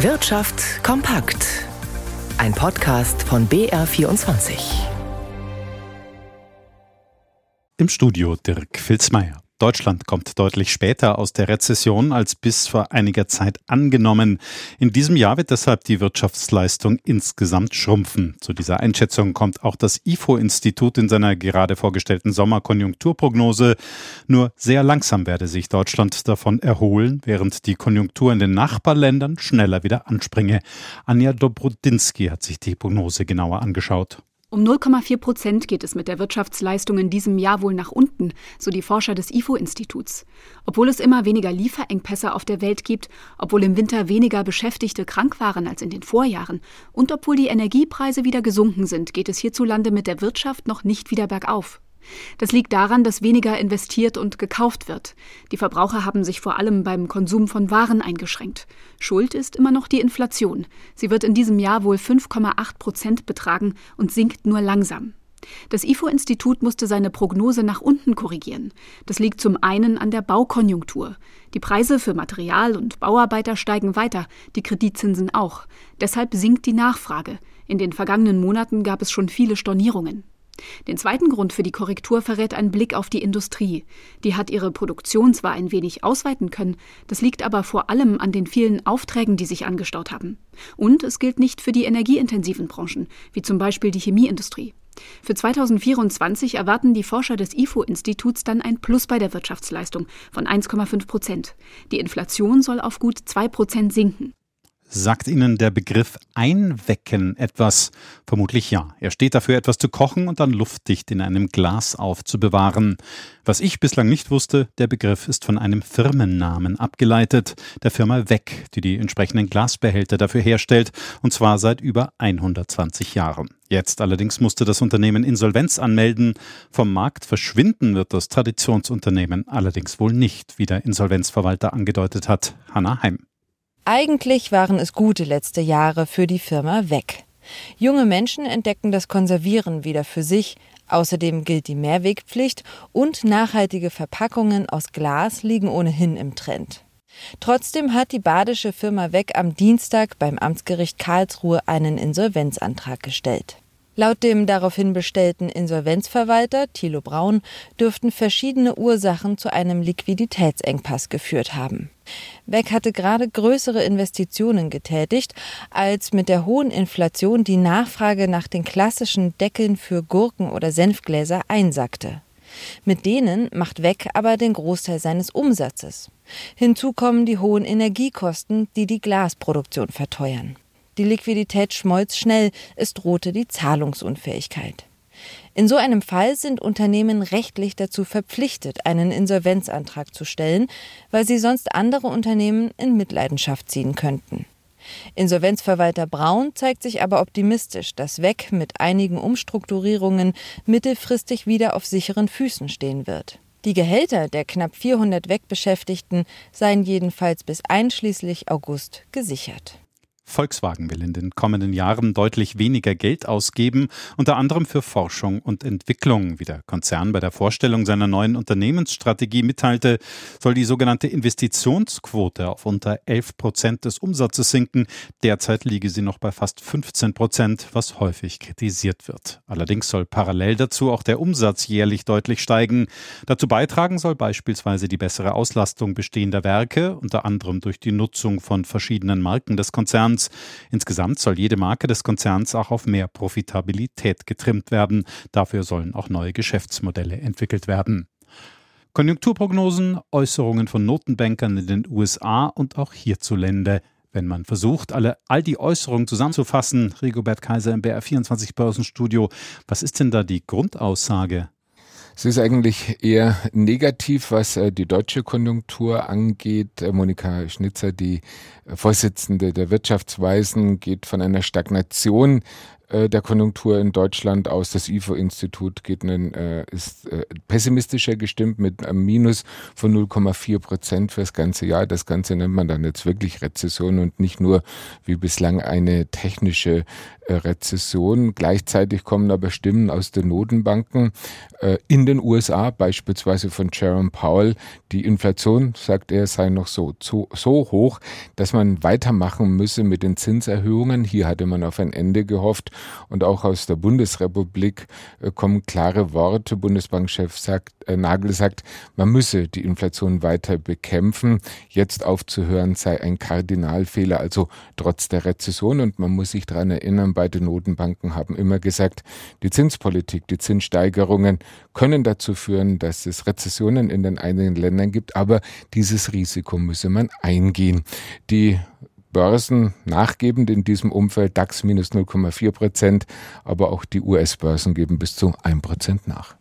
Wirtschaft kompakt. Ein Podcast von BR24. Im Studio Dirk Filzmeier. Deutschland kommt deutlich später aus der Rezession als bis vor einiger Zeit angenommen. In diesem Jahr wird deshalb die Wirtschaftsleistung insgesamt schrumpfen. Zu dieser Einschätzung kommt auch das IFO-Institut in seiner gerade vorgestellten Sommerkonjunkturprognose. Nur sehr langsam werde sich Deutschland davon erholen, während die Konjunktur in den Nachbarländern schneller wieder anspringe. Anja Dobrodinsky hat sich die Prognose genauer angeschaut. Um 0,4 Prozent geht es mit der Wirtschaftsleistung in diesem Jahr wohl nach unten, so die Forscher des IFO-Instituts. Obwohl es immer weniger Lieferengpässe auf der Welt gibt, obwohl im Winter weniger Beschäftigte krank waren als in den Vorjahren und obwohl die Energiepreise wieder gesunken sind, geht es hierzulande mit der Wirtschaft noch nicht wieder bergauf. Das liegt daran, dass weniger investiert und gekauft wird. Die Verbraucher haben sich vor allem beim Konsum von Waren eingeschränkt. Schuld ist immer noch die Inflation. Sie wird in diesem Jahr wohl 5,8 Prozent betragen und sinkt nur langsam. Das IFO-Institut musste seine Prognose nach unten korrigieren. Das liegt zum einen an der Baukonjunktur. Die Preise für Material und Bauarbeiter steigen weiter, die Kreditzinsen auch. Deshalb sinkt die Nachfrage. In den vergangenen Monaten gab es schon viele Stornierungen. Den zweiten Grund für die Korrektur verrät ein Blick auf die Industrie. Die hat ihre Produktion zwar ein wenig ausweiten können, das liegt aber vor allem an den vielen Aufträgen, die sich angestaut haben. Und es gilt nicht für die energieintensiven Branchen, wie zum Beispiel die Chemieindustrie. Für 2024 erwarten die Forscher des IFO-Instituts dann ein Plus bei der Wirtschaftsleistung von 1,5 Prozent. Die Inflation soll auf gut 2 Prozent sinken. Sagt Ihnen der Begriff Einwecken etwas? Vermutlich ja. Er steht dafür, etwas zu kochen und dann luftdicht in einem Glas aufzubewahren. Was ich bislang nicht wusste, der Begriff ist von einem Firmennamen abgeleitet, der Firma Weck, die die entsprechenden Glasbehälter dafür herstellt, und zwar seit über 120 Jahren. Jetzt allerdings musste das Unternehmen Insolvenz anmelden. Vom Markt verschwinden wird das Traditionsunternehmen allerdings wohl nicht, wie der Insolvenzverwalter angedeutet hat. Hanna Heim. Eigentlich waren es gute letzte Jahre für die Firma weg. Junge Menschen entdecken das Konservieren wieder für sich. Außerdem gilt die Mehrwegpflicht und nachhaltige Verpackungen aus Glas liegen ohnehin im Trend. Trotzdem hat die badische Firma Weg am Dienstag beim Amtsgericht Karlsruhe einen Insolvenzantrag gestellt. Laut dem daraufhin bestellten Insolvenzverwalter Thilo Braun dürften verschiedene Ursachen zu einem Liquiditätsengpass geführt haben. Beck hatte gerade größere Investitionen getätigt, als mit der hohen Inflation die Nachfrage nach den klassischen Deckeln für Gurken oder Senfgläser einsackte. Mit denen macht Weck aber den Großteil seines Umsatzes. Hinzu kommen die hohen Energiekosten, die die Glasproduktion verteuern. Die Liquidität schmolz schnell, es drohte die Zahlungsunfähigkeit. In so einem Fall sind Unternehmen rechtlich dazu verpflichtet, einen Insolvenzantrag zu stellen, weil sie sonst andere Unternehmen in Mitleidenschaft ziehen könnten. Insolvenzverwalter Braun zeigt sich aber optimistisch, dass WEC mit einigen Umstrukturierungen mittelfristig wieder auf sicheren Füßen stehen wird. Die Gehälter der knapp 400 WEC-Beschäftigten seien jedenfalls bis einschließlich August gesichert. Volkswagen will in den kommenden Jahren deutlich weniger Geld ausgeben, unter anderem für Forschung und Entwicklung. Wie der Konzern bei der Vorstellung seiner neuen Unternehmensstrategie mitteilte, soll die sogenannte Investitionsquote auf unter 11 Prozent des Umsatzes sinken. Derzeit liege sie noch bei fast 15 Prozent, was häufig kritisiert wird. Allerdings soll parallel dazu auch der Umsatz jährlich deutlich steigen. Dazu beitragen soll beispielsweise die bessere Auslastung bestehender Werke, unter anderem durch die Nutzung von verschiedenen Marken des Konzerns Insgesamt soll jede Marke des Konzerns auch auf mehr Profitabilität getrimmt werden. Dafür sollen auch neue Geschäftsmodelle entwickelt werden. Konjunkturprognosen, Äußerungen von Notenbankern in den USA und auch hierzulande. Wenn man versucht, alle, all die Äußerungen zusammenzufassen, Rigobert Kaiser im BR24 Börsenstudio, was ist denn da die Grundaussage? Es ist eigentlich eher negativ, was äh, die deutsche Konjunktur angeht. Äh, Monika Schnitzer, die Vorsitzende der Wirtschaftsweisen, geht von einer Stagnation äh, der Konjunktur in Deutschland aus. Das IFO-Institut geht einen, äh, ist äh, pessimistischer gestimmt mit einem Minus von 0,4 Prozent fürs ganze Jahr. Das Ganze nennt man dann jetzt wirklich Rezession und nicht nur wie bislang eine technische äh, Rezession. Gleichzeitig kommen aber Stimmen aus den Notenbanken äh, in den USA, beispielsweise von Jerome Powell. Die Inflation, sagt er, sei noch so, so, so hoch, dass man weitermachen müsse mit den Zinserhöhungen. Hier hatte man auf ein Ende gehofft. Und auch aus der Bundesrepublik äh, kommen klare Worte. Bundesbankchef sagt, äh, Nagel sagt, man müsse die Inflation weiter bekämpfen. Jetzt aufzuhören sei ein Kardinalfehler, also trotz der Rezession. Und man muss sich daran erinnern, beide Notenbanken haben immer gesagt, die Zinspolitik, die Zinssteigerungen können dazu führen, dass es Rezessionen in den einigen Ländern gibt, aber dieses Risiko müsse man eingehen. Die Börsen nachgebend in diesem Umfeld, DAX minus 0,4 Prozent, aber auch die US-Börsen geben bis zu 1 Prozent nach.